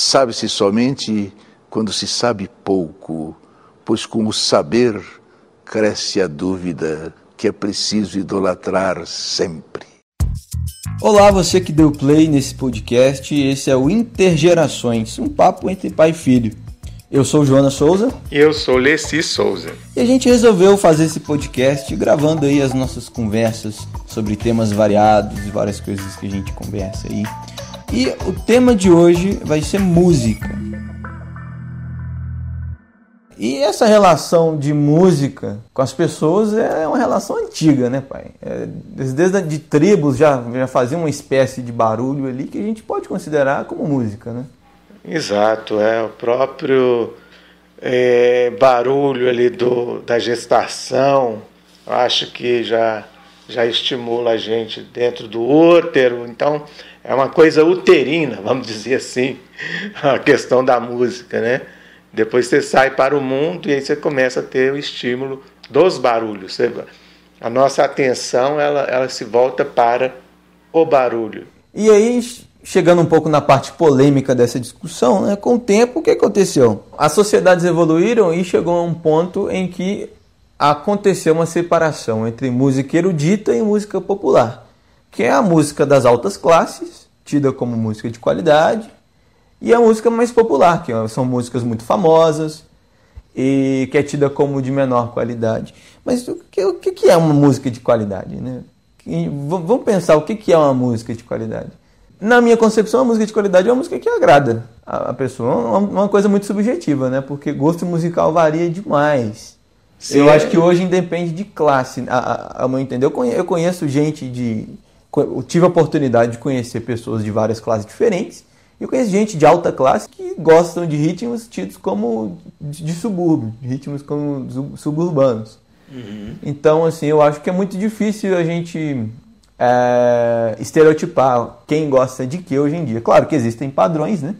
sabe-se somente quando se sabe pouco, pois com o saber cresce a dúvida que é preciso idolatrar sempre. Olá, você que deu play nesse podcast. Esse é o Intergerações, um papo entre pai e filho. Eu sou Joana Souza. E eu sou Leci Souza. E a gente resolveu fazer esse podcast gravando aí as nossas conversas sobre temas variados e várias coisas que a gente conversa aí. E o tema de hoje vai ser música. E essa relação de música com as pessoas é uma relação antiga, né, pai? É, desde de tribos já, já fazia uma espécie de barulho ali que a gente pode considerar como música, né? Exato, é o próprio é, barulho ali do, da gestação, acho que já, já estimula a gente dentro do útero, então é uma coisa uterina, vamos dizer assim, a questão da música, né? Depois você sai para o mundo e aí você começa a ter o estímulo dos barulhos. A nossa atenção ela, ela se volta para o barulho. E aí chegando um pouco na parte polêmica dessa discussão, né? com o tempo, o que aconteceu? As sociedades evoluíram e chegou a um ponto em que aconteceu uma separação entre música erudita e música popular, que é a música das altas classes, tida como música de qualidade, e a música mais popular, que são músicas muito famosas e que é tida como de menor qualidade. Mas o que, o que é uma música de qualidade? Né? Vamos pensar o que é uma música de qualidade na minha concepção, a música de qualidade é uma música que agrada a, pessoa. Uma, uma coisa muito subjetiva, né? Porque gosto musical varia demais. Sim. Eu acho que hoje independe de classe, a, a, a meu entender. Eu conheço gente de. Eu tive a oportunidade de conhecer pessoas de várias classes diferentes. E eu conheço gente de alta classe que gostam de ritmos tidos como de, subúrbio, ritmos como suburbanos. Uhum. Então, assim, eu acho que é muito difícil a gente é, estereotipar quem gosta de que hoje em dia. Claro que existem padrões, né?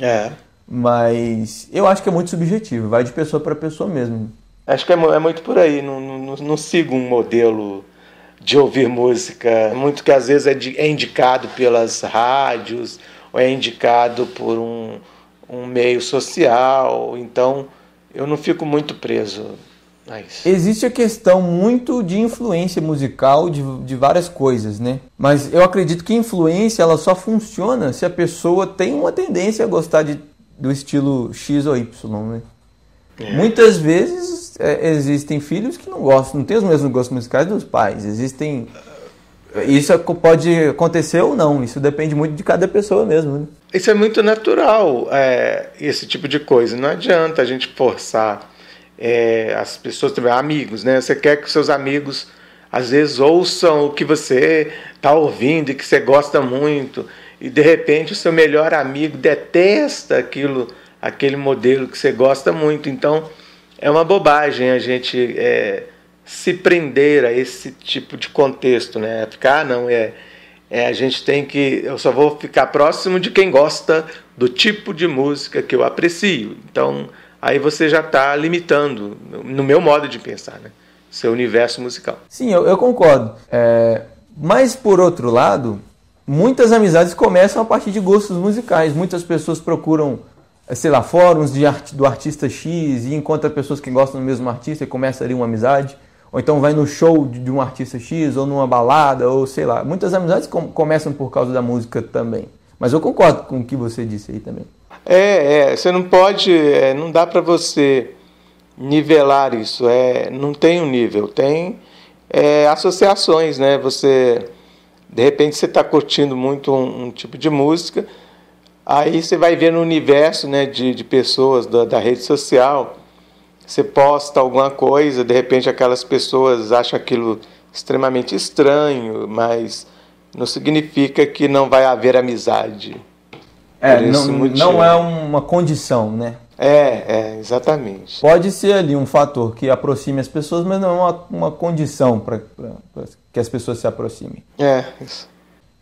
É. Mas eu acho que é muito subjetivo, vai de pessoa para pessoa mesmo. Acho que é, é muito por aí, não, não, não, sigo um modelo de ouvir música, muito que às vezes é, de, é indicado pelas rádios, ou é indicado por um, um meio social, então eu não fico muito preso Nice. Existe a questão muito de influência musical de, de várias coisas, né? Mas eu acredito que influência ela só funciona se a pessoa tem uma tendência a gostar de, do estilo X ou Y, né? É. Muitas vezes é, existem filhos que não gostam, não têm os mesmos gostos musicais dos pais. Existem. Isso pode acontecer ou não, isso depende muito de cada pessoa mesmo. Né? Isso é muito natural, é, esse tipo de coisa. Não adianta a gente forçar é, as pessoas também, amigos, né? Você quer que seus amigos às vezes ouçam o que você está ouvindo e que você gosta muito, e de repente o seu melhor amigo detesta aquilo, aquele modelo que você gosta muito. Então é uma bobagem a gente é, se prender a esse tipo de contexto, né? Ficar, ah, não, é, é, a gente tem que. Eu só vou ficar próximo de quem gosta do tipo de música que eu aprecio. Então aí você já está limitando, no meu modo de pensar, né? seu universo musical. Sim, eu, eu concordo. É, mas, por outro lado, muitas amizades começam a partir de gostos musicais. Muitas pessoas procuram, sei lá, fóruns de art, do artista X e encontra pessoas que gostam do mesmo artista e começa ali uma amizade. Ou então vai no show de, de um artista X, ou numa balada, ou sei lá. Muitas amizades com, começam por causa da música também. Mas eu concordo com o que você disse aí também. É, é, você não pode, é, não dá para você nivelar isso. É, não tem um nível, tem é, associações, né? Você, de repente, você está curtindo muito um, um, tipo de música, aí você vai ver no universo, né, de, de pessoas da, da rede social, você posta alguma coisa, de repente aquelas pessoas acham aquilo extremamente estranho, mas não significa que não vai haver amizade. É, não, não é uma condição, né? É, é, exatamente. Pode ser ali um fator que aproxime as pessoas, mas não é uma, uma condição para que as pessoas se aproximem. É, isso.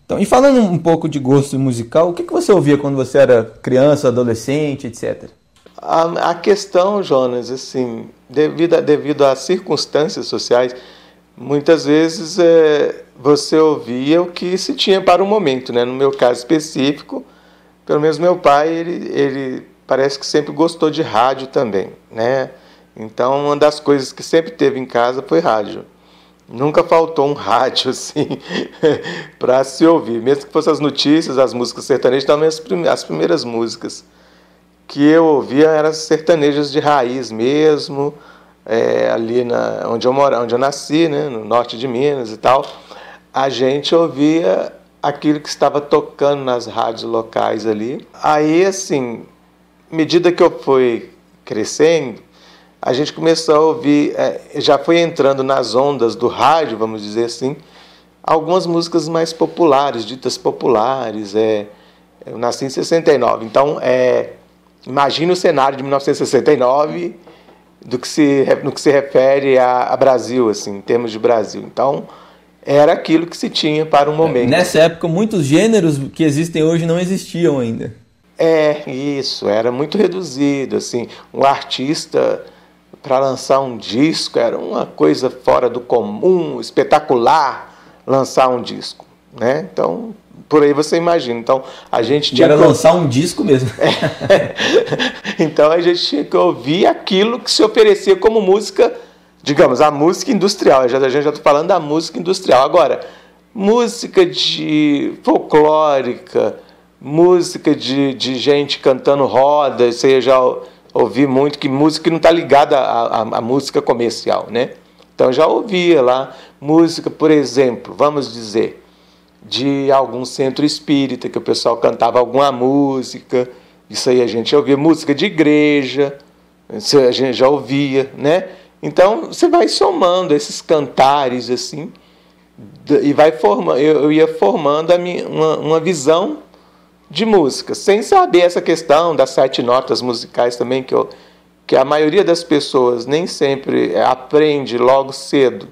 Então, e falando um pouco de gosto musical, o que, que você ouvia quando você era criança, adolescente, etc? A, a questão, Jonas, assim, devido, a, devido às circunstâncias sociais, muitas vezes é, você ouvia o que se tinha para o momento, né? No meu caso específico, Pelo menos meu pai, ele, ele parece que sempre gostou de rádio também, né? Então, uma das coisas que sempre teve em casa foi rádio. Nunca faltou um rádio assim para se ouvir, mesmo que fossem as notícias, as músicas sertanejas, também as primeiras músicas que eu ouvia eram sertanejas de raiz mesmo, é, ali na, onde eu moro, onde eu nasci, né, no norte de Minas e tal. A gente ouvia aquilo que estava tocando nas rádios locais ali. Aí, assim, medida que eu fui crescendo, a gente começou a ouvir, é, já foi entrando nas ondas do rádio, vamos dizer assim, algumas músicas mais populares, ditas populares. É, eu nasci em 69, então é, imagine o cenário de 1969 do que se, no que se refere a, a Brasil, assim, em termos de Brasil. Então, era aquilo que se tinha para um momento. Nessa época, muitos gêneros que existem hoje não existiam ainda. É, isso, era muito reduzido, assim, um artista para lançar um disco era uma coisa fora do comum, espetacular lançar um disco, né? Então, por aí você imagina. Então, a gente tinha era que... lançar um disco mesmo. É. então, a gente tinha que ouvir aquilo que se oferecia como música digamos, a música industrial. Já, a gente já está falando da música industrial. Agora, música de folclórica, música de, de gente cantando roda, já ouvi muito, que música não está ligada à, à, à, música comercial, né? Então já ouvia lá música, por exemplo, vamos dizer, de algum centro espírita, que o pessoal cantava alguma música, isso aí a gente já ouvia, música de igreja, isso a gente já ouvia, né? Então você vai somando esses cantares assim e vai formando. Eu, ia formando minha, uma, uma visão de música, sem saber essa questão das sete notas musicais também que eu, que a maioria das pessoas nem sempre aprende logo cedo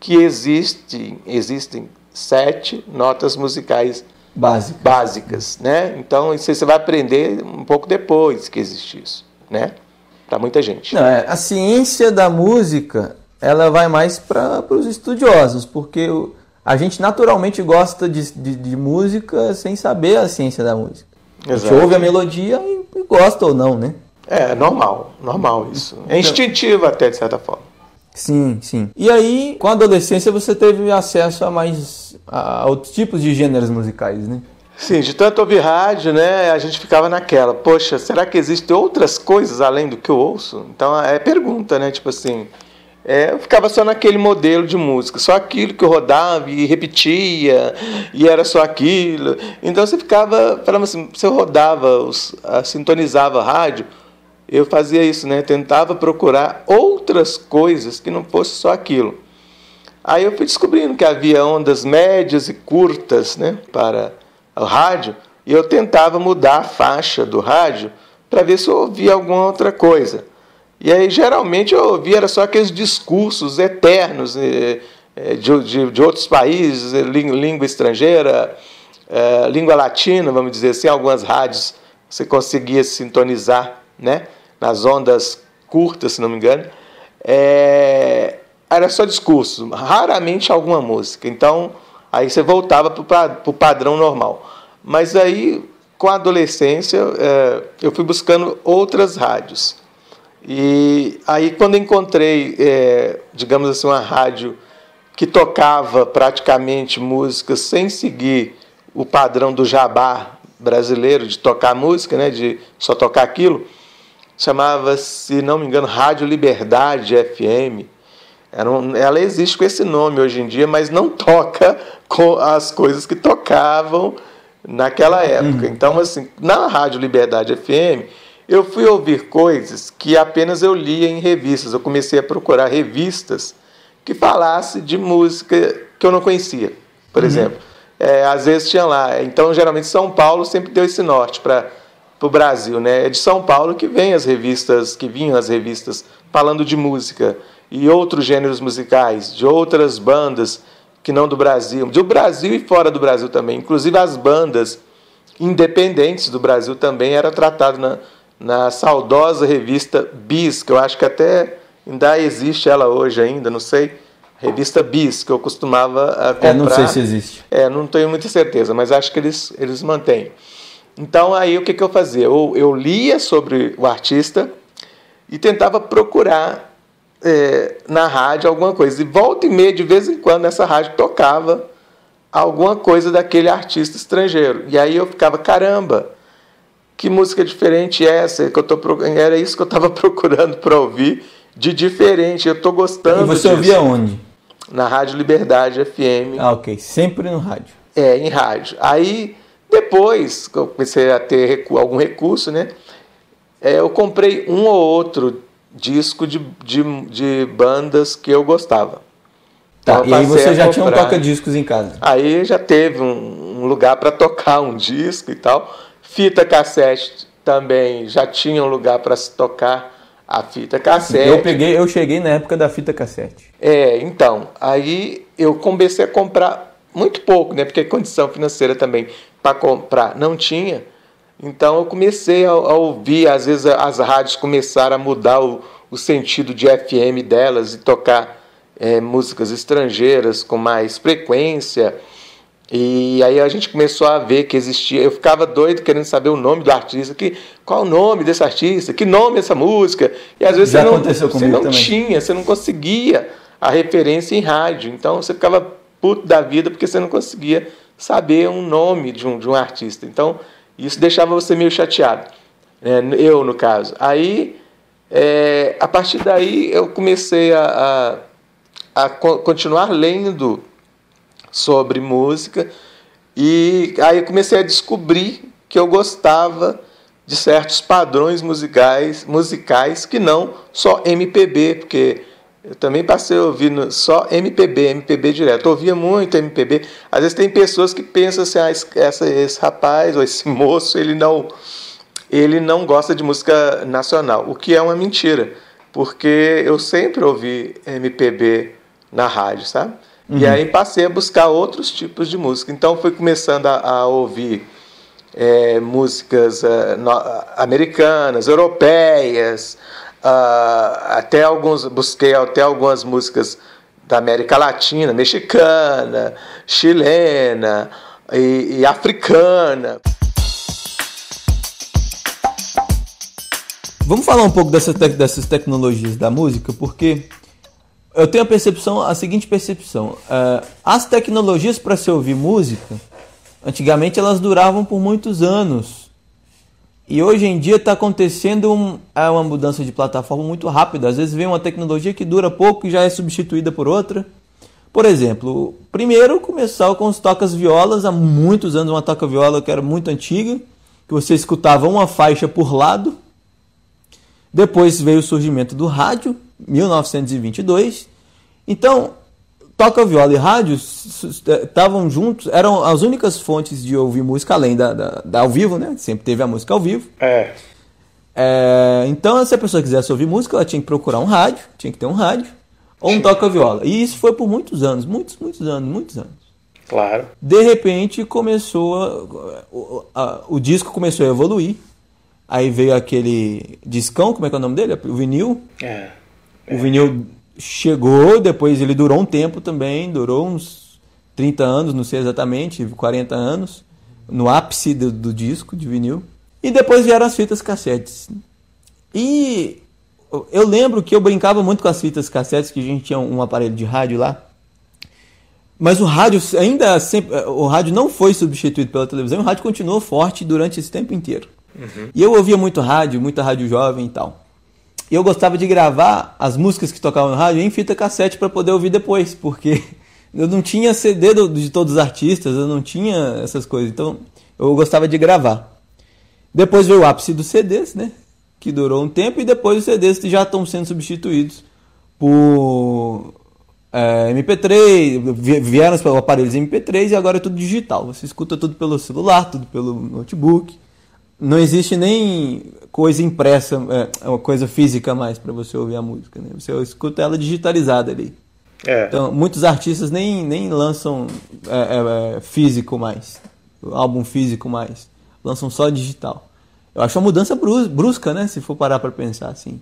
que existe, existem sete notas musicais básicas, básicas né? Então isso você vai aprender um pouco depois que existe isso, né? para muita gente. Não, é, a ciência da música ela vai mais para os estudiosos, porque a gente naturalmente gosta de, de, de, música sem saber a ciência da música. Exato. A gente ouve a melodia e, e gosta ou não, né? É, normal, normal isso. É então instintivo até, de certa forma. Sim, sim. E aí, com a adolescência, você teve acesso a mais a outros tipos de gêneros musicais, né? Sim, de tanto ouvir rádio, né, a gente ficava naquela, poxa, será que existem outras coisas além do que eu ouço? Então é pergunta, né, tipo assim, é, eu ficava só naquele modelo de música, só aquilo que eu rodava e repetia, e era só aquilo. Então você ficava, falando assim, você rodava, os, sintonizava a rádio, eu fazia isso, né, tentava procurar outras coisas que não fosse só aquilo. Aí eu fui descobrindo que havia ondas médias e curtas, né, para o rádio e eu tentava mudar a faixa do rádio para ver se eu ouvia alguma outra coisa. E aí geralmente eu ouvia era só aqueles discursos eternos eh, eh, de, de, de outros países, eh, língua estrangeira, língua latina, vamos dizer assim, algumas rádios você conseguia sintonizar né, nas ondas curtas, se não me engano. É, era só discurso, raramente alguma música. Então Aí você voltava para o padrão normal. Mas aí, com a adolescência, é, eu fui buscando outras rádios. E aí, quando encontrei, é, digamos assim, uma rádio que tocava praticamente música sem seguir o padrão do jabá brasileiro de tocar música, né, de só tocar aquilo, chamava-se, não me engano, Rádio Liberdade FM. ela existe com esse nome hoje em dia, mas não toca com as coisas que tocavam naquela época. Uhum. Então, assim, na Rádio Liberdade FM, eu fui ouvir coisas que apenas eu lia em revistas. Eu comecei a procurar revistas que falassem de música que eu não conhecia, por uhum. exemplo. É, às vezes tinha lá. Então, geralmente, São Paulo sempre deu esse norte para o Brasil. Né? É de São Paulo que vem as revistas, que vinham as revistas falando de música e outros gêneros musicais, de outras bandas que não do Brasil, do Brasil e fora do Brasil também. Inclusive as bandas independentes do Brasil também era tratado na, na saudosa revista Bis, que eu acho que até ainda existe ela hoje ainda, não sei. Revista Bis, que eu costumava comprar. É, não sei se existe. É, não tenho muita certeza, mas acho que eles, eles mantêm. Então aí o que, que eu fazia? Eu, eu lia sobre o artista e tentava procurar é, na rádio alguma coisa. E volta e meia, de vez em quando, nessa rádio tocava alguma coisa daquele artista estrangeiro. E aí eu ficava, caramba, que música diferente é essa? Que eu tô, era isso que eu estava procurando para ouvir de diferente. Eu estou gostando. E você disso. ouvia onde? Na Rádio Liberdade FM. Ah, ok. Sempre no rádio. É, em rádio. Aí, depois que eu comecei a ter recu algum recurso, né? É, eu comprei um ou outro disco de, de, de bandas que eu gostava. Tá, então, e aí você já tinha um toca-discos em casa? Aí já teve um, um lugar para tocar um disco e tal. Fita cassete também já tinha um lugar para se tocar a fita cassete. Eu peguei, eu cheguei na época da fita cassete. É, então, aí eu comecei a comprar muito pouco, né? Porque condição financeira também para comprar não tinha. Então eu comecei a, a, ouvir, às vezes as rádios começaram a mudar o, o sentido de FM delas e tocar é, músicas estrangeiras com mais frequência. E aí a gente começou a ver que existia. Eu ficava doido querendo saber o nome do artista, que, qual o nome desse artista, que nome é essa música. E às vezes Já você não, você não também. tinha, você não conseguia a referência em rádio. Então você ficava puto da vida porque você não conseguia saber um nome de um, de um artista. Então isso deixava você meio chateado. Né? Eu, no caso. Aí, é, a partir daí, eu comecei a, a, a continuar lendo sobre música e aí comecei a descobrir que eu gostava de certos padrões musicais, musicais que não só MPB, porque eu também passei ouvindo só MPB, MPB direto. Eu ouvia muito MPB. Às vezes tem pessoas que pensam assim, ah, esse, esse rapaz ou esse moço, ele não, ele não gosta de música nacional, o que é uma mentira, porque eu sempre ouvi MPB na rádio, sabe? Uhum. E aí passei a buscar outros tipos de música. Então fui começando a, a ouvir é, músicas é, no, americanas, europeias, uh, até alguns busquei até algumas músicas da América Latina, mexicana, chilena e, e africana. Vamos falar um pouco dessas, dessas tecnologias da música, porque eu tenho a percepção, a seguinte percepção: uh, as tecnologias para se ouvir música, antigamente elas duravam por muitos anos. E hoje em dia está acontecendo um, é uma mudança de plataforma muito rápida. Às vezes vem uma tecnologia que dura pouco e já é substituída por outra. Por exemplo, primeiro começou com os tocas violas há muitos anos, uma toca viola que era muito antiga, que você escutava uma faixa por lado. Depois veio o surgimento do rádio, 1922. Então, toca viola e rádio estavam juntos, eram as únicas fontes de ouvir música, além da, da, da, ao vivo, né? Sempre teve a música ao vivo. É. é. Então, se a pessoa quisesse ouvir música, ela tinha que procurar um rádio, tinha que ter um rádio, ou um toca-viola. E isso foi por muitos anos, muitos, muitos anos, muitos anos. Claro. De repente começou. A, o, a, o disco começou a evoluir. Aí veio aquele discão, como é que é o nome dele? O vinil. É. é. O vinil chegou, depois ele durou um tempo também, durou uns 30 anos, não sei exatamente, 40 anos, no ápice do, do disco de vinil. E depois vieram as fitas cassetes. E eu lembro que eu brincava muito com as fitas cassetes, que a gente tinha um aparelho de rádio lá. Mas o rádio ainda sempre, o rádio não foi substituído pela televisão, o rádio continuou forte durante esse tempo inteiro. Uhum. E eu ouvia muito rádio, muita rádio jovem e tal. E eu gostava de gravar as músicas que tocavam no rádio em fita cassete para poder ouvir depois, porque eu não tinha CD do, de todos os artistas, eu não tinha essas coisas. Então eu gostava de gravar. Depois veio o ápice dos CDs, né? Que durou um tempo, e depois os CDs já estão sendo substituídos por é, MP3, vieram os aparelhos MP3 e agora é tudo digital. Você escuta tudo pelo celular, tudo pelo notebook não existe nem coisa impressa, é, uma coisa física mais para você ouvir a música. Né? Você escuta ela digitalizada ali. É. Então, muitos artistas nem, nem lançam é, é, é físico mais, álbum físico mais, lançam só digital. Eu acho uma mudança brusca, né? Se for parar para pensar assim.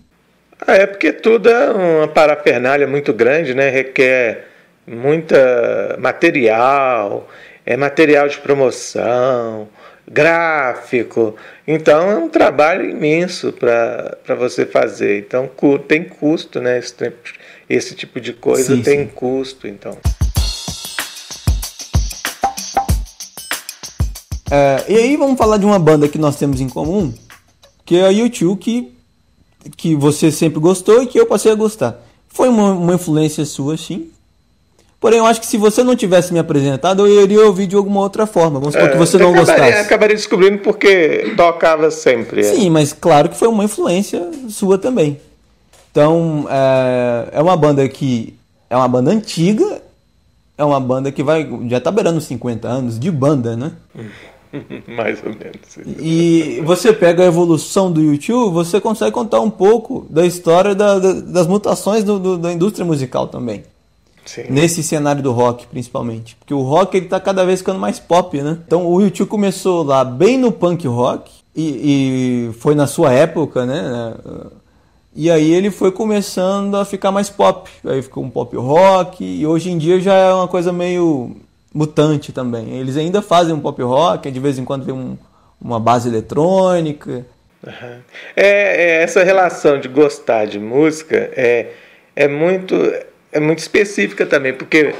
Ah, é porque tudo é uma parafernália muito grande, né? Requer muita material, é material de promoção, gráfico. Então é um trabalho imenso para você fazer. Então tem custo, né? Esse, esse tipo de coisa sim, tem sim. custo, então. É, e aí vamos falar de uma banda que nós temos em comum, que é a YouTube, que, que você sempre gostou e que eu passei a gostar. Foi uma, uma influência sua, sim. Porém, eu acho que se você não tivesse me apresentado, eu iria ouvir de alguma outra forma. Vamos supor é, que você não acabaria, gostasse. Acabaria descobrindo porque tocava sempre. É. Sim, mas claro que foi uma influência sua também. Então, é, é uma banda que é uma banda antiga, é uma banda que vai já está beirando 50 anos de banda, né? Mais ou menos. E você pega a evolução do YouTube, você consegue contar um pouco da história da, da, das mutações do, do, da indústria musical também. Sim. Nesse cenário do rock, principalmente. Porque o rock ele tá cada vez ficando mais pop, né? Então o YouTube começou lá bem no punk rock, e, e foi na sua época, né? E aí ele foi começando a ficar mais pop. Aí ficou um pop rock, e hoje em dia já é uma coisa meio mutante também. Eles ainda fazem um pop rock, de vez em quando vem um, uma base eletrônica. Uhum. É, é, essa relação de gostar de música é, é, muito, é muito específica também, porque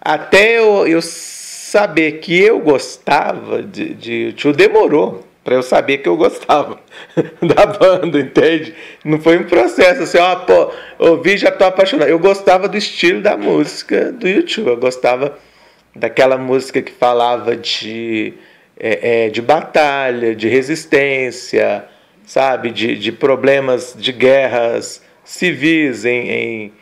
até eu, eu saber que eu gostava de, de tio demorou para eu saber que eu gostava da banda, entende? Não foi um processo assim, ó, pô, ouvi já tô apaixonado. Eu gostava do estilo da música do YouTube, eu gostava daquela música que falava de, é, é, de batalha, de resistência, sabe, de, de problemas de guerras civis em, em,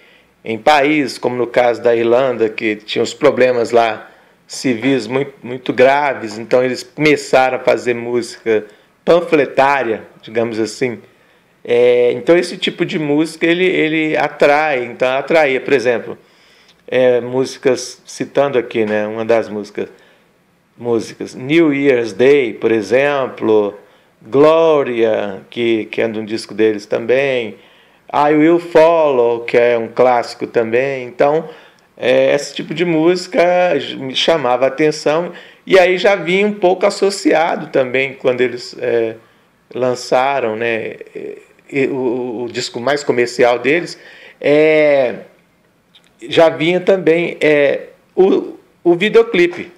em países, como no caso da Irlanda, que tinha os problemas lá civis muito, muito graves, então eles começaram a fazer música panfletária, digamos assim. É, então esse tipo de música ele, ele atrai, então atraía, por exemplo, é, músicas, citando aqui, né, uma das músicas, músicas, New Year's Day, por exemplo, Gloria, que, que é um disco deles também, I Will Follow, que é um clássico também. Então, é, esse tipo de música me chamava a atenção e aí já vinha um pouco associado também quando eles é, lançaram né, o, o, disco mais comercial deles. É, já vinha também é, o, o videoclipe.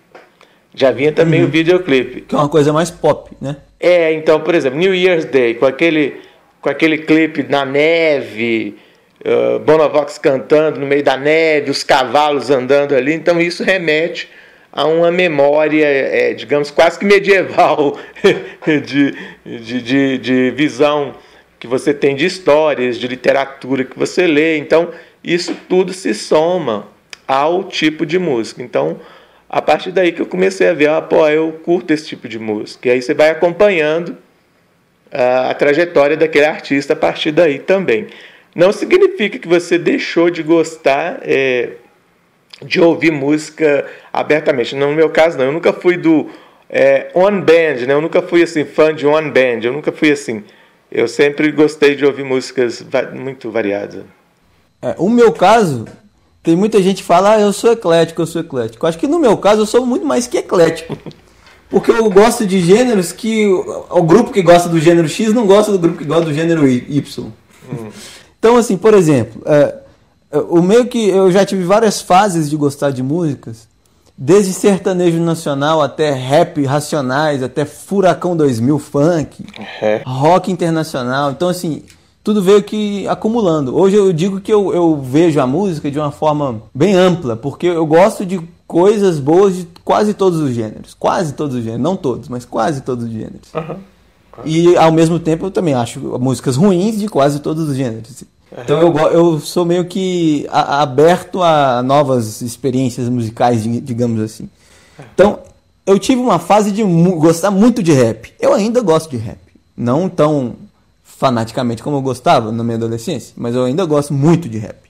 Já vinha também uhum. o videoclipe. Que é uma coisa mais pop, né? É, então, por exemplo, New Year's Day, com aquele, com aquele clipe na neve, uh, cantando no meio da neve, os cavalos andando ali. Então, isso remete a uma memória, é, digamos, quase que medieval de, de, de, de visão que você tem de histórias, de literatura que você lê. Então, isso tudo se soma ao tipo de música. Então, a partir daí que eu comecei a ver, ah, pô, eu curto esse tipo de música. E aí você vai acompanhando a, a trajetória daquele artista a partir daí também. Não significa que você deixou de gostar é, de ouvir música abertamente. No meu caso, não. Eu nunca fui do é, one band, né? Eu nunca fui assim fã de one band. Eu nunca fui assim. Eu sempre gostei de ouvir músicas muito variadas. É, o meu caso, tem muita gente que fala, ah, eu sou eclético, eu sou eclético. Acho que no meu caso eu sou muito mais que eclético. Porque eu gosto de gêneros que o, grupo que gosta do gênero X não gosta do grupo que gosta do gênero Y. Hum. Então, assim, por exemplo, é, é, o meio que eu já tive várias fases de gostar de músicas, desde sertanejo nacional até rap racionais, até furacão 2000 funk, é. rock internacional. Então, assim, tudo veio que acumulando. Hoje eu digo que eu, eu vejo a música de uma forma bem ampla, porque eu gosto de coisas boas de quase todos os gêneros. Quase todos os gêneros. Não todos, mas quase todos os gêneros. Uhum. E ao mesmo tempo eu também acho músicas ruins de quase todos os gêneros. Então eu, eu sou meio que a, aberto a novas experiências musicais, digamos assim. Então eu tive uma fase de gostar muito de rap. Eu ainda gosto de rap. Não tão fanaticamente como eu gostava na minha adolescência, mas eu ainda gosto muito de rap.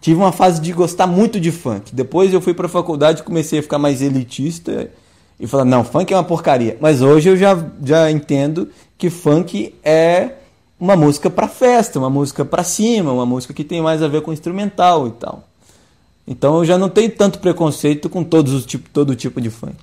Tive uma fase de gostar muito de funk. Depois eu fui para a faculdade e comecei a ficar mais elitista e falar, não, funk é uma porcaria. Mas hoje eu já, já entendo que funk é uma música para festa, uma música para cima, uma música que tem mais a ver com instrumental e tal. Então eu já não tenho tanto preconceito com todos os tipo, todo tipo de funk.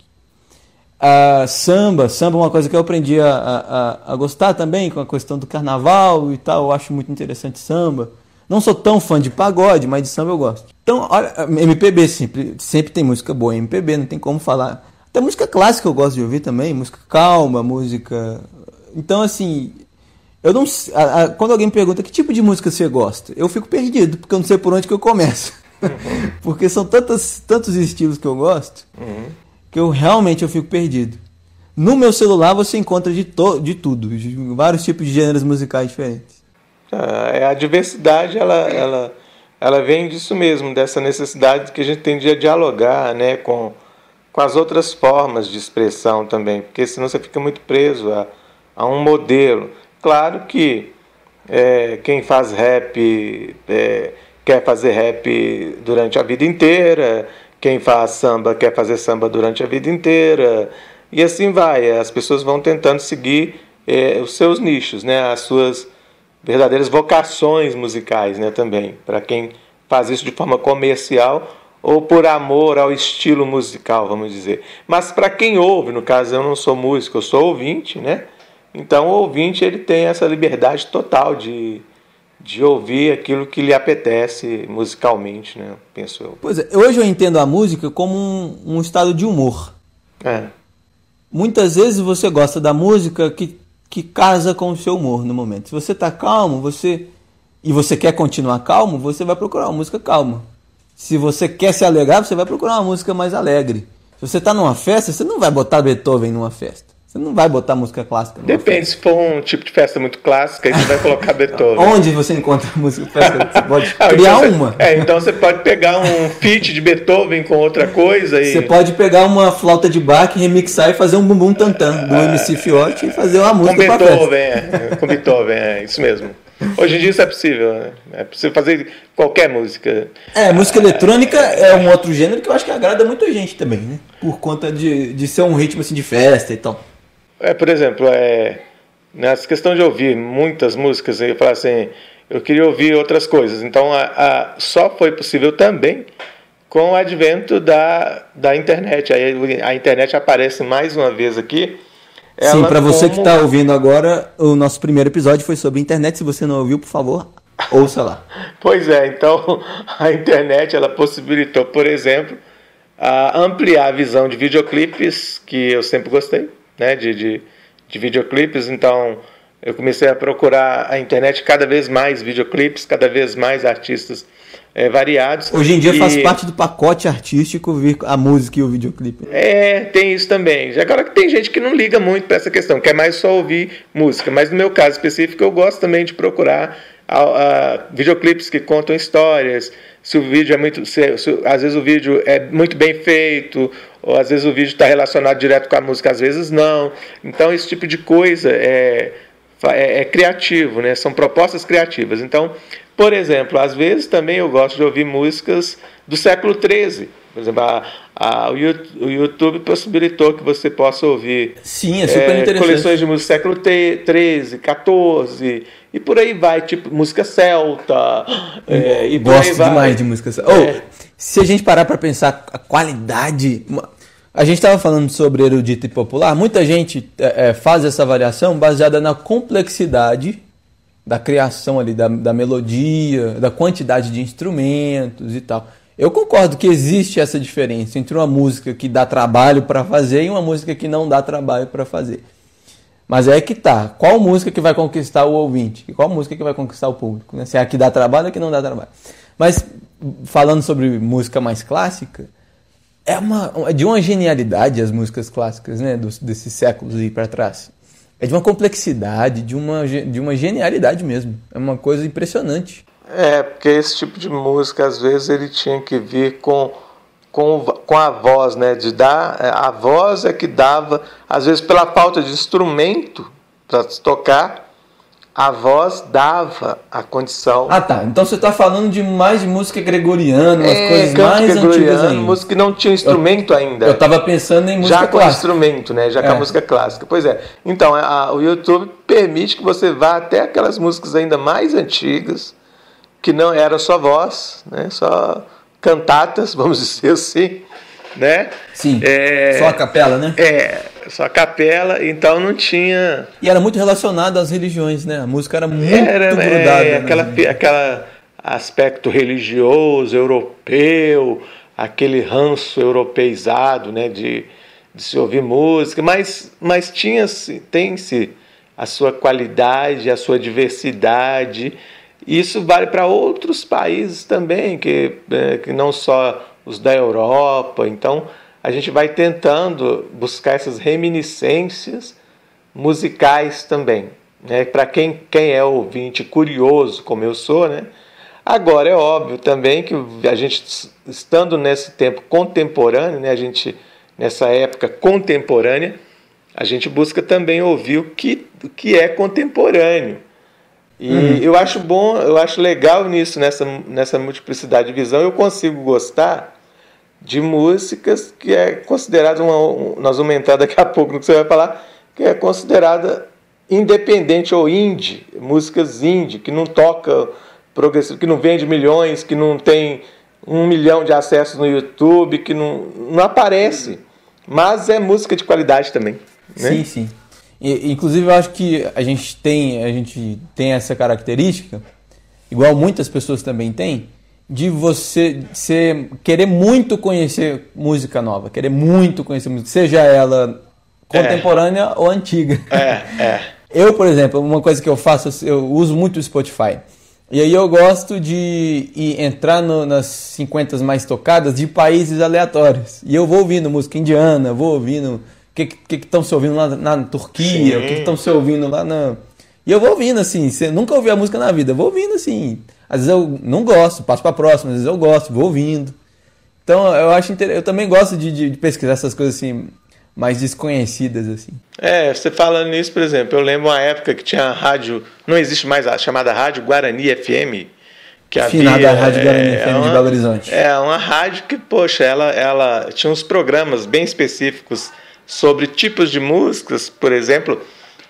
samba, samba é uma coisa que eu aprendi a, a, a, gostar também, com a questão do carnaval e tal, eu acho muito interessante samba. Não sou tão fã de pagode, mas de samba eu gosto. Então, olha, MPB sempre, sempre tem música boa MPB, não tem como falar. Até música clássica eu gosto de ouvir também, música calma, música. Então, assim, eu não a, a, quando alguém me pergunta que tipo de música você gosta, eu fico perdido, porque eu não sei por onde que eu começo. Uhum. porque são tantos, tantos estilos que eu gosto. Uhum que eu realmente eu fico perdido. No meu celular você encontra de, to de tudo, de vários tipos de gêneros musicais diferentes. Ah, a diversidade ela, ela, ela vem disso mesmo, dessa necessidade que a gente tem de dialogar né, com, com as outras formas de expressão também, porque senão você fica muito preso a, a um modelo. Claro que é, quem faz rap é, quer fazer rap durante a vida inteira, quem faz samba quer fazer samba durante a vida inteira. E assim vai. As pessoas vão tentando seguir é, os seus nichos, né? as suas verdadeiras vocações musicais né? também. Para quem faz isso de forma comercial ou por amor ao estilo musical, vamos dizer. Mas para quem ouve, no caso eu não sou músico, eu sou ouvinte, né? Então o ouvinte ele tem essa liberdade total de de ouvir aquilo que lhe apetece musicalmente, né? Penso eu. Pois é, hoje eu entendo a música como um, um estado de humor. É. Muitas vezes você gosta da música que, que casa com o seu humor no momento. Se você está calmo, você e você quer continuar calmo, você vai procurar uma música calma. Se você quer se alegrar, você vai procurar uma música mais alegre. Se você está numa festa, você não vai botar Beethoven numa festa. Você não vai botar música clássica. Depende, se for um tipo de festa muito clássica, aí você vai colocar Beethoven. Onde você encontra música clássica? Você pode ah, criar então uma. é, então você pode pegar um feat de Beethoven com outra coisa e. Você pode pegar uma flauta de Bach, remixar e fazer um bumbum tantã do ah, MC Fiote e fazer uma música com Beethoven, é, com Beethoven, é isso mesmo. Hoje em dia isso é possível, né? É possível fazer qualquer música. É, música eletrônica é um outro gênero que eu acho que agrada muita gente também, né? Por conta de, de ser um ritmo assim de festa e tal. É, por exemplo, é, nessa questão de ouvir muitas músicas, eu falar assim, eu queria ouvir outras coisas. Então, a, a, só foi possível também com o advento da, da internet. Aí a internet aparece mais uma vez aqui. Sim, para você que está ouvindo agora, o nosso primeiro episódio foi sobre internet. Se você não ouviu, por favor, ouça lá. pois é, então a internet ela possibilitou, por exemplo, a ampliar a visão de videoclipes, que eu sempre gostei né, de, de, de videoclipes, então eu comecei a procurar a internet cada vez mais videoclipes, cada vez mais artistas é, variados. Hoje em dia e... faz parte do pacote artístico vir a música e o videoclipe. É, tem isso também. Agora que tem gente que não liga muito para essa questão, quer mais só ouvir música, mas no meu caso específico eu gosto também de procurar a, a, videoclipes que contam histórias, se o vídeo é muito. Se, se, às vezes o vídeo é muito bem feito, ou às vezes o vídeo está relacionado direto com a música, às vezes não. Então esse tipo de coisa é, é, é, criativo, né? são propostas criativas. Então, por exemplo, às vezes também eu gosto de ouvir músicas do século XIII. Por exemplo, a, a, o YouTube possibilitou que você possa ouvir Sim, é super é, coleções de música do século XIII, XIV, e por aí vai, tipo música celta. É, e Gosto demais de música celta. Oh, se a gente parar para pensar a qualidade. A gente estava falando sobre erudito e popular, muita gente é, é, faz essa variação baseada na complexidade da criação ali, da, da melodia, da quantidade de instrumentos e tal. Eu concordo que existe essa diferença entre uma música que dá trabalho para fazer e uma música que não dá trabalho para fazer. Mas é que tá. Qual música que vai conquistar o ouvinte? Qual música que vai conquistar o público? Né? Se é a que dá trabalho ou a que não dá trabalho. Mas falando sobre música mais clássica, é uma, é de uma genialidade as músicas clássicas, né, dos, desses séculos aí para trás. É de uma complexidade, de uma, de uma genialidade mesmo. É uma coisa impressionante. É, porque esse tipo de música, às vezes, ele tinha que vir com com, com a voz, né? De dar, é, a voz é que dava, às vezes pela falta de instrumento para tocar, a voz dava a condição. Ah, tá. Então você está falando de mais de música gregoriana, umas é, coisas mais antigas ainda. Música que não tinha instrumento eu, ainda. Eu estava pensando em música já clássica. Já com instrumento, né? Já é. com a música clássica. Pois é. Então, a, o YouTube permite que você vá até aquelas músicas ainda mais antigas, que não era só voz, né? Só cantatas, vamos dizer assim, né? Sim. É, só a capela, né? É, só capela, então não tinha. E era muito relacionado às religiões, né? A música era muito era, é, grudada. É, aquela, né? aquela aspecto religioso, europeu, aquele ranço europeizado, né? De, de se ouvir música, mas, mas tinha-se, tem-se a sua qualidade, a sua diversidade. Isso vale para outros países também, que, é, que não só os da Europa. Então, a gente vai tentando buscar essas reminiscências musicais também. Né? Para quem, quem é ouvinte curioso, como eu sou, né? agora é óbvio também que a gente, estando nesse tempo contemporâneo, né? a gente, nessa época contemporânea, a gente busca também ouvir o que, o que é contemporâneo. E uhum. eu acho bom, eu acho legal nisso, nessa, nessa multiplicidade de visão, eu consigo gostar de músicas que é considerada uma. Nós vamos entrar daqui a pouco no que você vai falar, que é considerada independente ou indie, músicas indie, que não toca progressivo, que não vende milhões, que não tem um milhão de acessos no YouTube, que não, não aparece. Mas é música de qualidade também. Né? Sim, sim. E, inclusive, eu acho que a gente tem, a gente tem essa característica, igual muitas pessoas também têm, de você ser, querer muito conhecer música nova, querer muito conhecer música, seja ela contemporânea é. ou antiga. É, é. Eu, por exemplo, uma coisa que eu faço, eu uso muito o Spotify. E aí eu gosto de entrar no, nas 50 mais tocadas de países aleatórios. E eu vou ouvindo música indiana, vou ouvindo que que estão se ouvindo lá na, na Turquia, o que estão se ouvindo lá na. E eu vou ouvindo assim, você nunca ouviu a música na vida, eu vou ouvindo assim. Às vezes eu não gosto, passo para próxima, às vezes eu gosto, vou ouvindo. Então eu acho eu também gosto de, de, de, pesquisar essas coisas assim mais desconhecidas assim. É, você falando nisso, por exemplo, eu lembro uma época que tinha a rádio, não existe mais a chamada rádio Guarani FM, que Finada havia, Rádio Guarani é, FM uma, de Belo Horizonte. É, uma rádio que, poxa, ela, ela tinha uns programas bem específicos sobre tipos de músicas, por exemplo,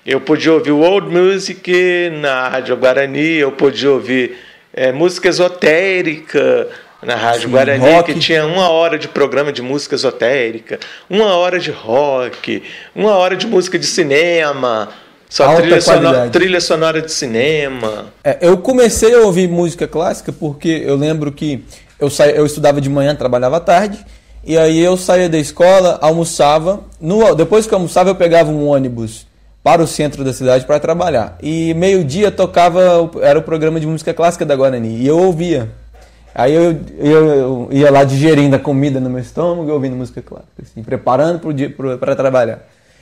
eu podia ouvir old music na Rádio Guarani, eu podia ouvir é, música esotérica na Rádio Sim, Guarani, rock. que tinha uma hora de programa de música esotérica, uma hora de rock, uma hora de música de cinema, só trilha sonora, trilha sonora, de cinema. É, eu comecei a ouvir música clássica porque eu lembro que eu, sa... eu estudava de manhã, trabalhava à tarde, e aí eu saía da escola, almoçava. No, depois que eu almoçava, eu pegava um ônibus para o centro da cidade para trabalhar. E meio-dia tocava, era o programa de música clássica da Guarani. E eu ouvia. Aí eu, eu, eu ia lá digerindo a comida no meu estômago, ouvindo música clássica, assim, preparando para trabalhar.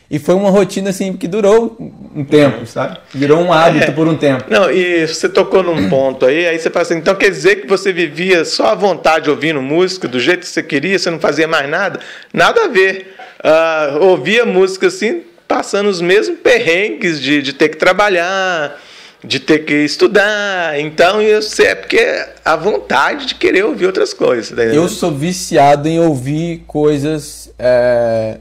E foi uma rotina assim que durou um tempo, sabe? Virou um hábito é. por um tempo. Não, e você tocou num ponto aí, aí você fala assim, então quer dizer que você vivia só à vontade ouvindo música, do jeito que você queria, você não fazia mais nada? Nada a ver. Uh, ouvia música assim, passando os mesmos perrengues de, de ter que trabalhar, de ter que estudar. Então, isso é porque a vontade de querer ouvir outras coisas. Tá eu sou viciado em ouvir coisas. É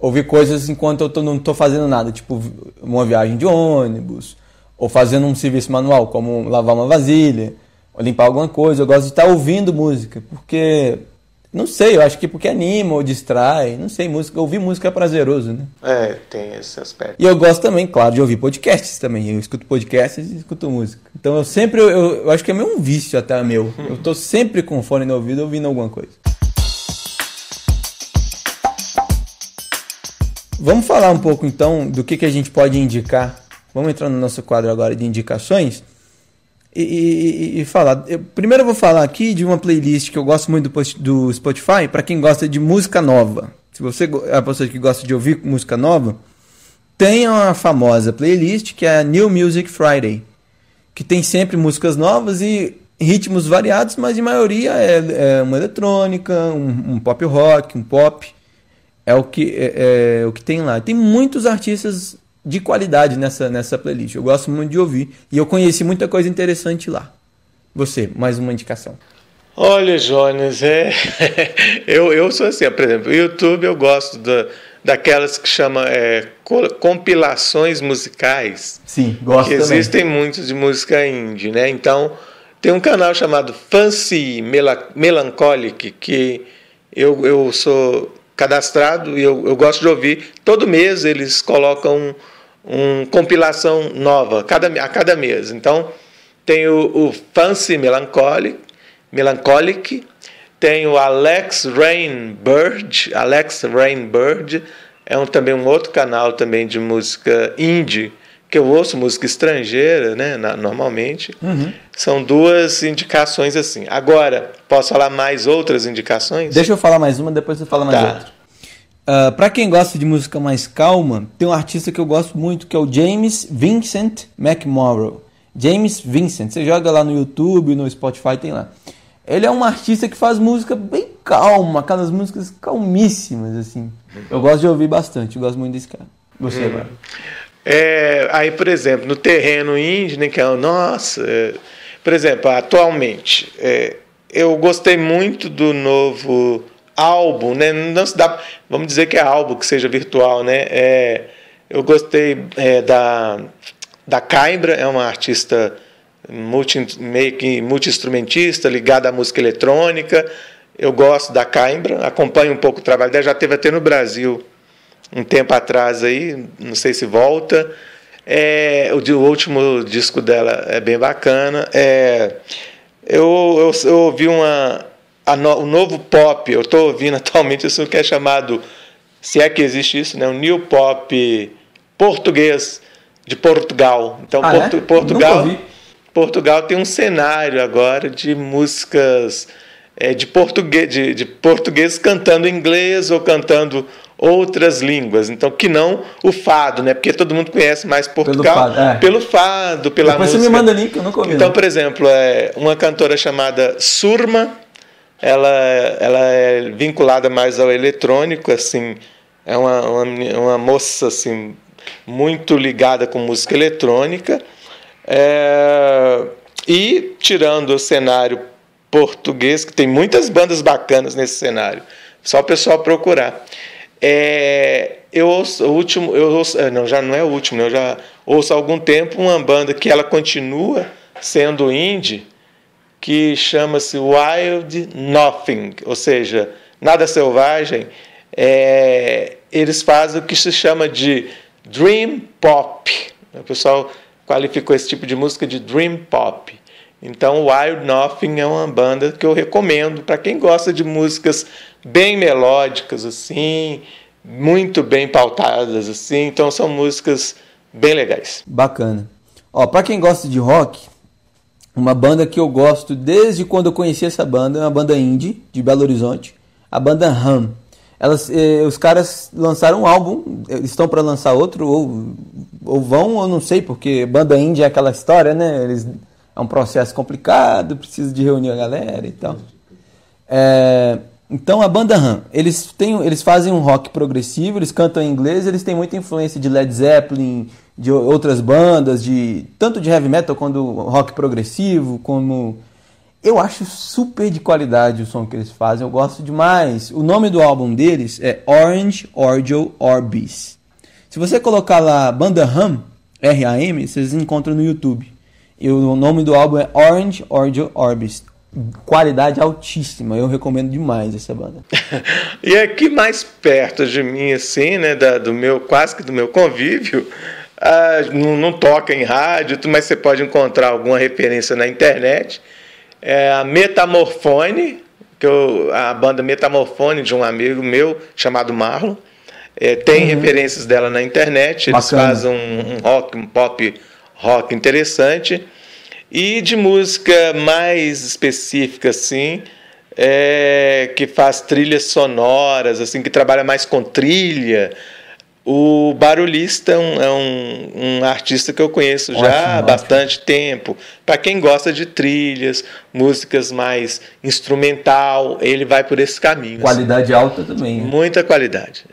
ouvir coisas enquanto eu tô, não estou fazendo nada, tipo uma viagem de ônibus, ou fazendo um serviço manual, como lavar uma vasilha, ou limpar alguma coisa. Eu gosto de estar ouvindo música, porque não sei, eu acho que porque anima ou distrai, não sei, música, ouvir música é prazeroso, né? É, tem esse aspecto. E eu gosto também, claro, de ouvir podcasts também. Eu escuto podcasts e escuto música. Então eu sempre, eu, eu acho que é meio um vício até meu. Eu tô sempre com fone no ouvido ouvindo alguma coisa. Vamos falar um pouco então do que, que a gente pode indicar. Vamos entrar no nosso quadro agora de indicações e, e, falar. Eu, primeiro eu vou falar aqui de uma playlist que eu gosto muito do, do Spotify para quem gosta de música nova. Se você é a pessoa que gosta de ouvir música nova, tem uma famosa playlist que é a New Music Friday, que tem sempre músicas novas e ritmos variados, mas em maioria é, é uma eletrônica, um, um pop rock, um pop é o que, é, é, o que tem lá. Tem muitos artistas de qualidade nessa, nessa playlist. Eu gosto muito de ouvir. E eu conheci muita coisa interessante lá. Você, mais uma indicação. Olha, Jones, é... eu, eu sou assim, por exemplo, YouTube eu gosto da, daquelas que chama é, compilações musicais. Sim, gosto que Existem muitos de música indie, né? Então, tem um canal chamado Fancy Melancholic que eu, eu sou cadastrado e eu, eu gosto de ouvir. Todo mês eles colocam uma compilação nova cada, a cada mês. Então, tem o, o Fancy Melancholic, Melancholic, tem o Alex Rainbird, Alex Rainbird, é um, também um outro canal também de música indie, que eu ouço música estrangeira, né, na, normalmente. Uhum. São duas indicações assim. Agora, posso falar mais outras indicações? Deixa eu falar mais uma, depois você fala mais tá. outra. Uh, para quem gosta de música mais calma, tem um artista que eu gosto muito que é o James Vincent McMorrow. James Vincent. Você joga lá no YouTube, no Spotify, tem lá. Ele é um artista que faz música bem calma, aquelas músicas calmíssimas, assim. Eu gosto de ouvir bastante, eu gosto muito desse cara. Você, hum. É, aí, por exemplo, no terreno indie, né, que é o nossa, é, por exemplo, atualmente, é, eu gostei muito do novo álbum, né? Não se dá, vamos dizer que é álbum que seja virtual, né? É, eu gostei é, da da Caimbra, é uma artista multi, meio que multi-instrumentista, ligada à música eletrônica. Eu gosto da Caimbra, acompanho um pouco o trabalho dela, já teve até no Brasil um tempo atrás aí, não sei se volta. É, o, o, último disco dela é bem bacana. É, eu, eu, eu ouvi uma, no, o novo pop, eu estou ouvindo atualmente isso que é chamado, se é que existe isso, né, o new pop português de Portugal. Então, ah, Portu é? Portugal, Portugal tem um cenário agora de músicas é, de, português, de, de português cantando inglês ou cantando outras línguas. Então, que não o fado, né? Porque todo mundo conhece mais Portugal pelo fado, é. pelo fado pela Depois música. você me manda link, eu nunca ouvi. Então, por exemplo, é uma cantora chamada Surma, ela, ela é vinculada mais ao eletrônico, assim, é uma, uma, uma moça assim muito ligada com música eletrônica. É, e tirando o cenário português, que tem muitas bandas bacanas nesse cenário, só o pessoal procurar. É, eu ouço o último, eu ouço, é, não, já não é o último, né, eu já ouço há algum tempo uma banda que ela continua sendo indie, que chama-se Wild Nothing, ou seja, nada selvagem. É, eles fazem o que se chama de Dream Pop. O pessoal qualificou esse tipo de música de Dream Pop. Então, Wild Nothing é uma banda que eu recomendo para quem gosta de músicas bem melódicas assim, muito bem pautadas assim. Então, são músicas bem legais. Bacana. Ó, para quem gosta de rock, uma banda que eu gosto desde quando eu conheci essa banda, é uma banda indie de Belo Horizonte, a banda Ham. Elas, eh, os caras lançaram um álbum, estão para lançar outro, ou, ou vão, ou não sei, porque banda indie é aquela história, né? Eles, é um processo complicado, precisa de reunir a galera e tal. É, então a banda Ram, eles, têm, eles fazem um rock progressivo, eles cantam em inglês, eles têm muita influência de Led Zeppelin, de outras bandas, de tanto de heavy metal quanto rock progressivo, como eu acho super de qualidade o som que eles fazem, eu gosto demais. O nome do álbum deles é Orange Orgel Orbis. Se você colocar lá Banda Ram, R-A-M, vocês encontram no YouTube. E o nome do álbum é Orange Orgel Orbis. Qualidade altíssima, eu recomendo demais essa banda. e aqui mais perto de mim, assim, né, da, do meu, quase que do meu convívio, ah, não, não toca em rádio, mas você pode encontrar alguma referência na internet é a Metamorfone, que eu, a banda Metamorfone de um amigo meu chamado Marlon. É, tem uhum. referências dela na internet, eles Bacana. fazem um, um, rock, um pop rock interessante. E de música mais específica, assim, é, que faz trilhas sonoras, assim, que trabalha mais com trilha, o Barulhista é um, é um, um artista que eu conheço ótimo, já há bastante tempo. Para quem gosta de trilhas, músicas mais instrumental, ele vai por esse caminho. Qualidade assim. alta também. Né? Muita qualidade.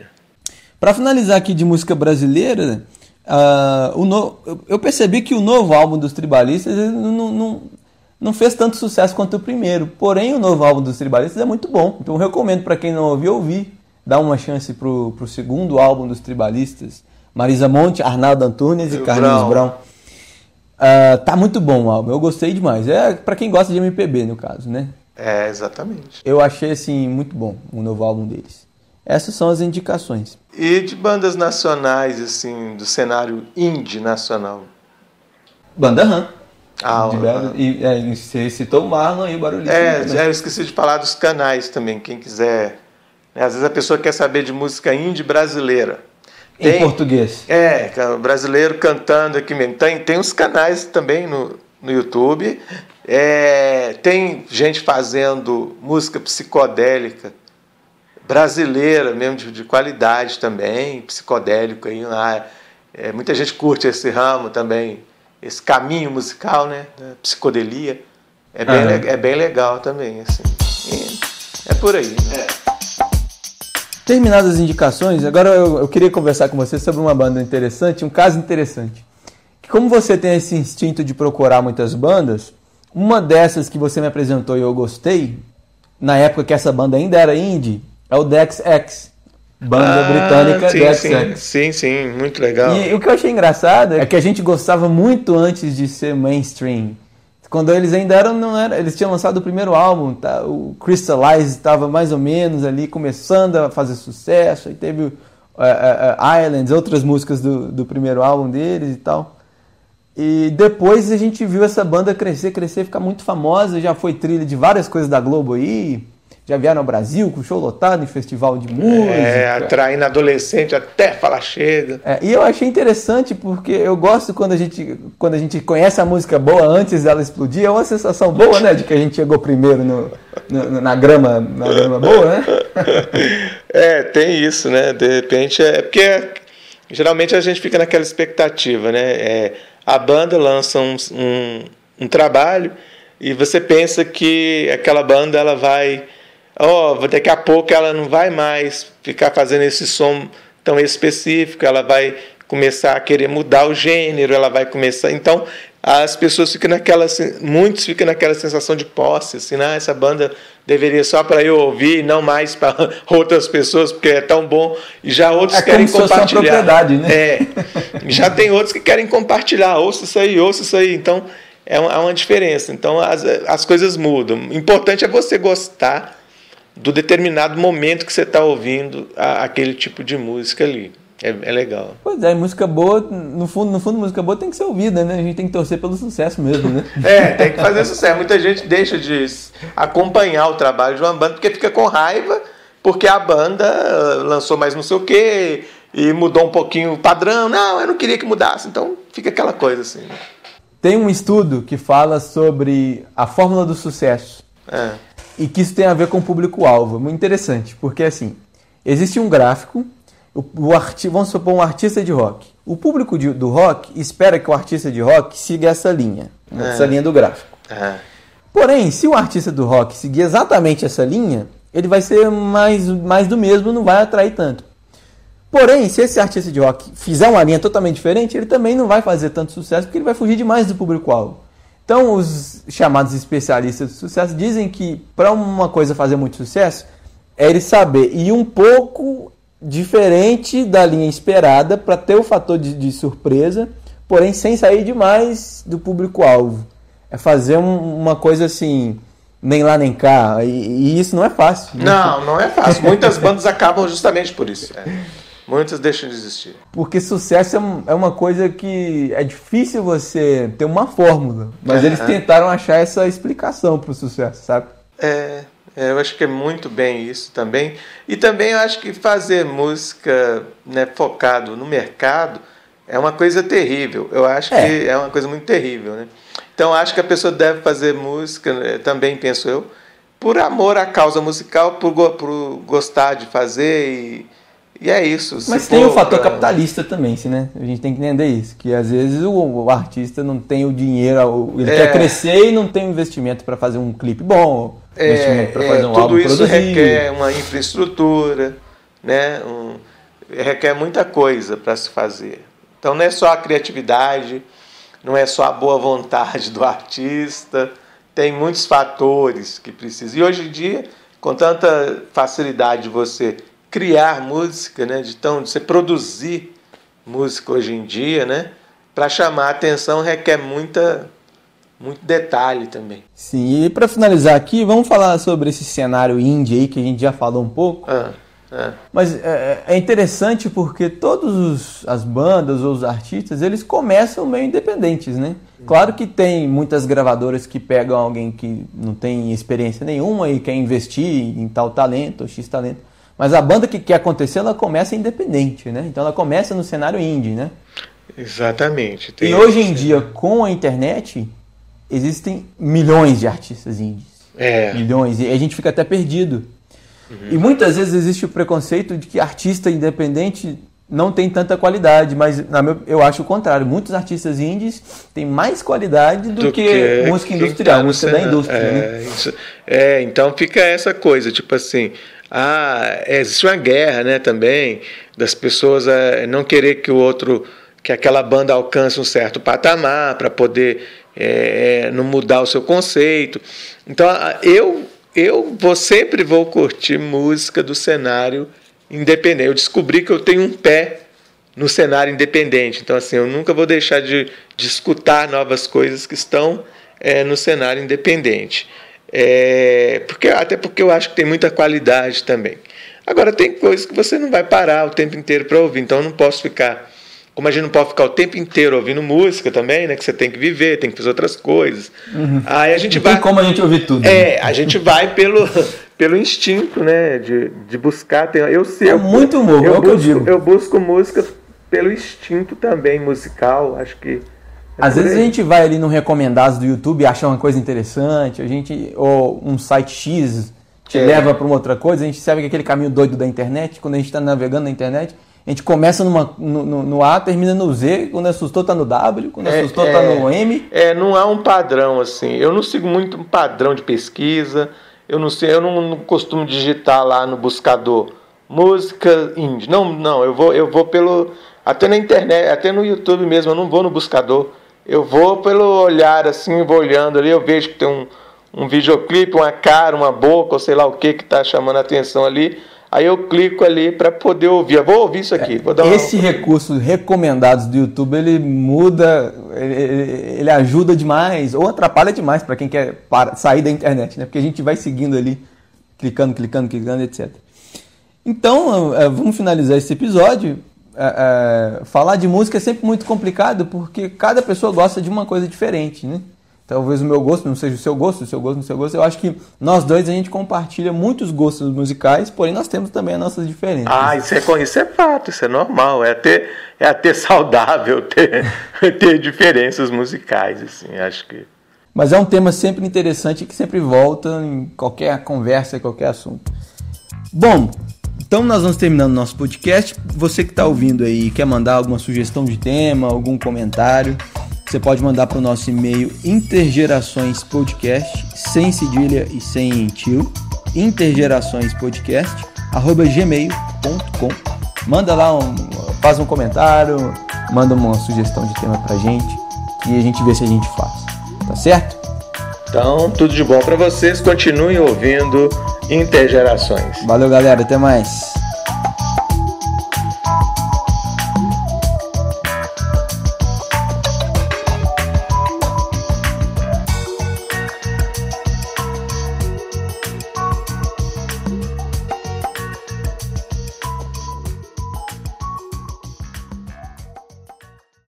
Para finalizar aqui de música brasileira, uh, o no... eu percebi que o novo álbum dos Tribalistas não, não, não fez tanto sucesso quanto o primeiro. Porém, o novo álbum dos Tribalistas é muito bom. Então, eu recomendo para quem não ouviu, ouvir dar uma chance pro, pro segundo álbum dos Tribalistas. Marisa Monte, Arnaldo Antunes e, e Carlinhos Brown. Brown. Uh, tá muito bom o álbum, eu gostei demais. É para quem gosta de MPB, no caso, né? É, exatamente. Eu achei assim muito bom o novo álbum deles. Essas são as indicações. E de bandas nacionais, assim, do cenário indie nacional? Banda Ram. Ah, De Belo- e, é, você citou o Marlon e o Barulho. É, também. já eu esqueci de falar dos canais também, quem quiser. né, Às vezes a pessoa quer saber de música indie brasileira. Em Tem- português. É, ca- brasileiro cantando aqui mesmo. Tem, tem uns canais também no, no YouTube. É, tem gente fazendo música psicodélica brasileira mesmo, de, de qualidade também, psicodélico aí lá. É, muita gente curte esse ramo também, esse caminho musical, né? da Psicodelia. É bem, é bem legal também, assim. E é por aí. Né? Terminadas as indicações, agora eu, eu queria conversar com você sobre uma banda interessante, um caso interessante. Que como você tem esse instinto de procurar muitas bandas, uma dessas que você me apresentou e eu gostei, na época que essa banda ainda era indie, é o Dex X. Banda britânica Ah, sim, Dex sim, X. sim, sim, muito legal. E o que eu achei engraçado é que a gente gostava muito antes de ser mainstream. Quando eles ainda eram, não era, eles tinham lançado o primeiro álbum, tá? o Crystallize estava mais ou menos ali começando a fazer sucesso, aí teve eh, eh, Islands, outras músicas do, do primeiro álbum deles e tal. E depois a gente viu essa banda crescer, crescer, ficar muito famosa, já foi trilha de várias coisas da Globo aí, já vieram ao Brasil com show lotado em festival de música. É, atraindo adolescente até falar chega. É, e eu achei interessante porque eu gosto quando a gente quando a gente conhece a música boa antes dela explodir, é uma sensação boa, né, de que a gente chegou primeiro no, no- na grama na grama boa, né? É, tem isso, né? De repente é porque geralmente a gente fica naquela expectativa, né? É, a banda lança um, um, um trabalho e você pensa que aquela banda ela vai, ó, daqui a pouco ela não vai mais ficar fazendo esse som tão específico, ela vai começar a querer mudar o gênero, ela vai começar, então as pessoas ficam naquela, muitos ficam naquela sensação de posse, assim, ah, essa banda deveria só para eu ouvir, não mais para outras pessoas, porque é tão bom. E já outros É querem compartilhar. propriedade, né? É. Já tem outros que querem compartilhar, ouça isso aí, ouça isso aí. Então é uma, há uma diferença. Então as, as coisas mudam. O importante é você gostar do determinado momento que você está ouvindo a- aquele tipo de música ali. É, é legal. Pois é, música boa, no fundo, no fundo música boa tem que ser ouvida, né? A gente tem que torcer pelo sucesso mesmo, né? É, tem que fazer sucesso. Muita gente deixa de acompanhar o trabalho de uma banda porque fica com raiva, porque a banda eh, lançou mais não sei o quê e mudou um pouquinho o padrão. Não, eu não queria que mudasse. Então fica aquela coisa assim. né? Tem um estudo que fala sobre a fórmula do sucesso. É. e que isso tem a ver com o público-alvo. Muito interessante, porque assim, existe um gráfico, o, o arti vamos supor um artista de rock. O público de- do rock espera que o artista de rock siga essa linha, né, essa linha do gráfico. É. Porém, se o artista do rock seguir exatamente essa linha, ele vai ser mais, mais do mesmo, não vai atrair tanto. Porém, se esse artista de rock fizer uma linha totalmente diferente, ele também não vai fazer tanto sucesso porque ele vai fugir demais do público-alvo. Então, os chamados especialistas de sucesso dizem que para uma coisa fazer muito sucesso, é ele saber ir um pouco diferente da linha esperada para ter o fator de, de surpresa, porém sem sair demais do público-alvo. É fazer um- uma coisa assim, nem lá nem cá, e, e isso não é fácil. Não, não é fácil. Muitas bandas acabam justamente por isso. É. Muitas deixam de existir. Porque sucesso é é uma coisa que é difícil você ter uma fórmula. Mas É. eles tentaram achar essa explicação pro sucesso, sabe? É, é, eu acho que é muito bem isso também. E também eu acho que fazer música né, focado no mercado é uma coisa terrível. Eu acho É. que é uma coisa muito terrível. Né? Então acho que a pessoa deve fazer música, né, também penso eu, por amor à causa musical, por, por gostar de fazer e, e é isso. Mas tem for o fator pra- capitalista também, sim, né? A gente tem que entender isso. Que às vezes o, o artista não tem o dinheiro, ele É. quer crescer e não tem o investimento para fazer um clipe bom, É, investimento para é, fazer um tudo álbum isso produzido. requer uma infraestrutura, né? Um- requer muita coisa para se fazer. Então não é só a criatividade, não é só a boa vontade do artista, tem muitos fatores que precisam. E hoje em dia, com tanta facilidade de você criar música, né? de, tão, de você produzir música hoje em dia, né? para chamar a atenção requer muita muito detalhe também. Sim, e para finalizar aqui, vamos falar sobre esse cenário indie aí que a gente já falou um pouco. Ah, ah. Mas é, é interessante porque todas as bandas ou os artistas, eles começam meio independentes, né? Claro que tem muitas gravadoras que pegam alguém que não tem experiência nenhuma e quer investir em tal talento ou X talento. Mas a banda que quer acontecer, ela começa independente, né? Então ela começa no cenário indie, né? Exatamente. e hoje em dia, com a internet, existem milhões de artistas indies. É. Milhões. E a gente fica até perdido. Uhum. E muitas vezes existe o preconceito de que artista independente não tem tanta qualidade, mas na meu, eu acho o contrário. Muitos artistas indies têm mais qualidade do, do que, que, música industrial, tá música da indústria. É, né? isso, é, então fica essa coisa, tipo assim, ah, existe uma guerra, né, também, das pessoas é, não querer que o outro, que aquela banda alcance um certo patamar para poder é, é, não mudar o seu conceito. Então eu eu vou sempre vou curtir música do cenário independente. Eu descobri que eu tenho um pé no cenário independente. Então assim eu nunca vou deixar de, de escutar novas coisas que estão é, no cenário independente. É, porque, até porque eu acho que tem muita qualidade também. Agora, tem coisas que você não vai parar o tempo inteiro para ouvir, então eu não posso ficar. Como a gente não pode ficar o tempo inteiro ouvindo música também, né? Que você tem que viver, tem que fazer outras coisas. Uhum. Aí a gente não vai. Tem como a gente ouvir tudo. É, né? a gente vai pelo, pelo instinto, né? De, de buscar. Tem, eu sei. É muito humor, eu, é busco, eu digo. Eu busco música pelo instinto também musical. Acho que Às vezes a gente vai ali no recomendados do YouTube e acha uma coisa interessante, a gente ou um site X te é. leva para uma outra coisa, a gente sabe que aquele caminho doido da internet, quando a gente está navegando na internet, a gente começa numa, no, no, no, A, termina no Z, quando assustou está no W, quando é, assustou está é, no M. É, não há um padrão assim. Eu não sigo muito um padrão de pesquisa. Eu não sei, eu não, não costumo digitar lá no buscador música indie. Não, não, eu vou, eu vou pelo até na internet, até no YouTube mesmo, eu não vou no buscador eu vou pelo olhar assim, vou olhando ali, eu vejo que tem um, um videoclipe, uma cara, uma boca, ou sei lá o que que está chamando a atenção ali. Aí eu clico ali para poder ouvir. Eu vou ouvir isso aqui. Vou dar Esse uma... recurso recomendados do YouTube, ele muda, ele, ele ajuda demais, ou atrapalha demais para quem quer para, sair da internet, né? Porque a gente vai seguindo ali, clicando, clicando, clicando, etc. Então, eh, vamos finalizar esse episódio é, é, falar de música é sempre muito complicado porque cada pessoa gosta de uma coisa diferente, né? Talvez o meu gosto não seja o seu gosto, o seu gosto não seja o seu gosto. Eu acho que nós dois a gente compartilha muitos gostos musicais, porém nós temos também as nossas diferenças. Ah, isso é, isso é fato, isso é normal. É até, é até saudável ter, ter diferenças musicais, assim, acho que. Mas é um tema sempre interessante que sempre volta em qualquer conversa, em qualquer assunto. Bom, então nós vamos terminando nosso podcast. Você que está ouvindo aí quer mandar alguma sugestão de tema, algum comentário, você pode mandar para o nosso e-mail intergeraçõespodcast, sem cedilha e sem tio, intergeraçõespodcast@gmail.com. Manda lá, um, faz um comentário, manda uma sugestão de tema para gente e a gente vê se a gente faz. Tá certo? Então, tudo de bom para vocês. Continuem ouvindo Intergerações. Valeu, galera. Até mais.